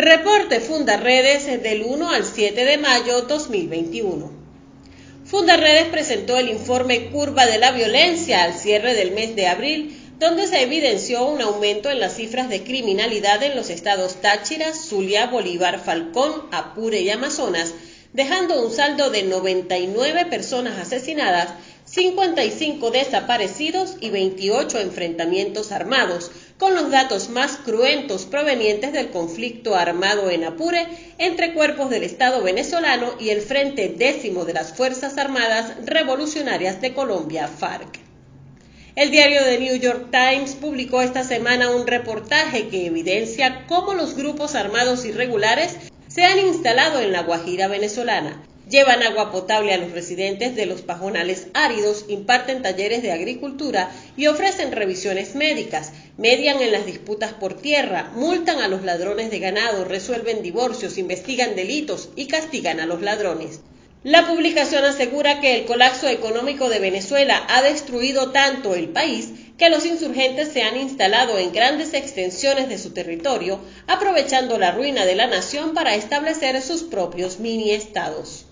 Reporte Fundaredes del 1 al 7 de mayo 2021. Fundaredes presentó el informe Curva de la Violencia al cierre del mes de abril, donde se evidenció un aumento en las cifras de criminalidad en los estados Táchira, Zulia, Bolívar, Falcón, Apure y Amazonas, dejando un saldo de 99 personas asesinadas 55 desaparecidos y 28 enfrentamientos armados, con los datos más cruentos provenientes del conflicto armado en Apure entre cuerpos del Estado venezolano y el Frente Décimo de las Fuerzas Armadas Revolucionarias de Colombia, FARC. El diario The New York Times publicó esta semana un reportaje que evidencia cómo los grupos armados irregulares se han instalado en la Guajira venezolana Llevan agua potable a los residentes de los pajonales áridos, imparten talleres de agricultura y ofrecen revisiones médicas, median en las disputas por tierra, multan a los ladrones de ganado, resuelven divorcios, investigan delitos y castigan a los ladrones. La publicación asegura que el colapso económico de Venezuela ha destruido tanto el país que los insurgentes se han instalado en grandes extensiones de su territorio, aprovechando la ruina de la nación para establecer sus propios mini estados.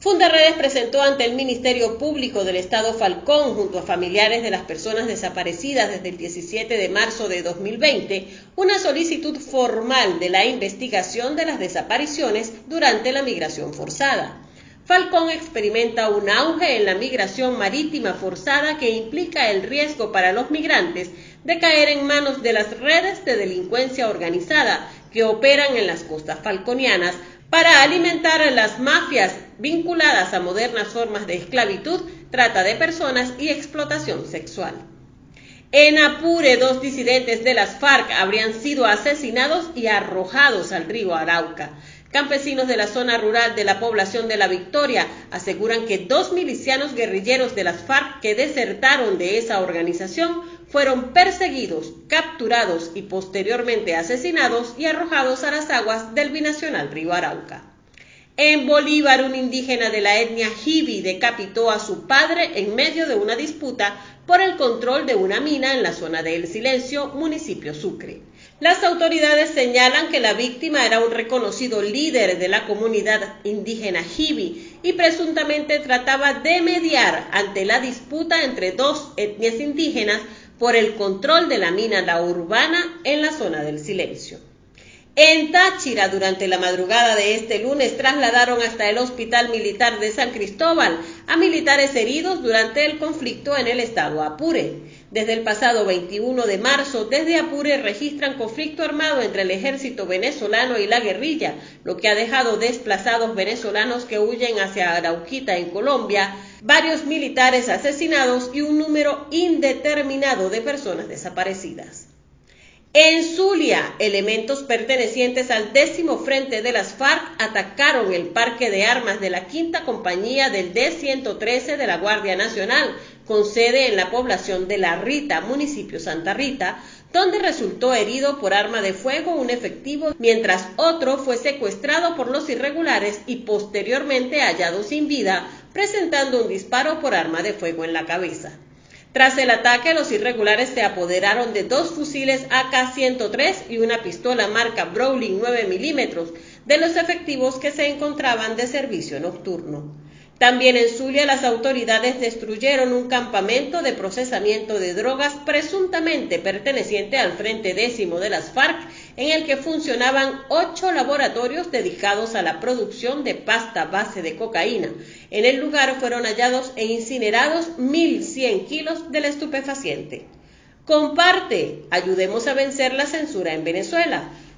Fundaredes presentó ante el Ministerio Público del Estado Falcón, junto a familiares de las personas desaparecidas desde el 17 de marzo de 2020, una solicitud formal de la investigación de las desapariciones durante la migración forzada. Falcón experimenta un auge en la migración marítima forzada que implica el riesgo para los migrantes de caer en manos de las redes de delincuencia organizada que operan en las costas falconianas para alimentar a las mafias vinculadas a modernas formas de esclavitud, trata de personas y explotación sexual. En Apure, dos disidentes de las FARC habrían sido asesinados y arrojados al río Arauca. Campesinos de la zona rural de la población de La Victoria aseguran que dos milicianos guerrilleros de las FARC que desertaron de esa organización fueron perseguidos, capturados y posteriormente asesinados y arrojados a las aguas del binacional río Arauca. En Bolívar, un indígena de la etnia Jibi decapitó a su padre en medio de una disputa por el control de una mina en la zona de El Silencio, municipio Sucre. Las autoridades señalan que la víctima era un reconocido líder de la comunidad indígena Jibi y presuntamente trataba de mediar ante la disputa entre dos etnias indígenas por el control de la mina La Urbana en la zona del silencio. En Táchira, durante la madrugada de este lunes, trasladaron hasta el Hospital Militar de San Cristóbal a militares heridos durante el conflicto en el estado Apure. Desde el pasado 21 de marzo, desde Apure registran conflicto armado entre el ejército venezolano y la guerrilla, lo que ha dejado desplazados venezolanos que huyen hacia Arauquita en Colombia, varios militares asesinados y un número indeterminado de personas desaparecidas. En Zulia, elementos pertenecientes al décimo frente de las FARC atacaron el parque de armas de la quinta compañía del D-113 de la Guardia Nacional, con sede en la población de La Rita, municipio Santa Rita, donde resultó herido por arma de fuego un efectivo, mientras otro fue secuestrado por los irregulares y posteriormente hallado sin vida, presentando un disparo por arma de fuego en la cabeza. Tras el ataque, los irregulares se apoderaron de dos fusiles AK-103 y una pistola marca Browning 9 milímetros de los efectivos que se encontraban de servicio nocturno. También en Zulia las autoridades destruyeron un campamento de procesamiento de drogas presuntamente perteneciente al Frente Décimo de las FARC, en el que funcionaban ocho laboratorios dedicados a la producción de pasta base de cocaína. En el lugar fueron hallados e incinerados 1.100 kilos del estupefaciente. Comparte, ayudemos a vencer la censura en Venezuela.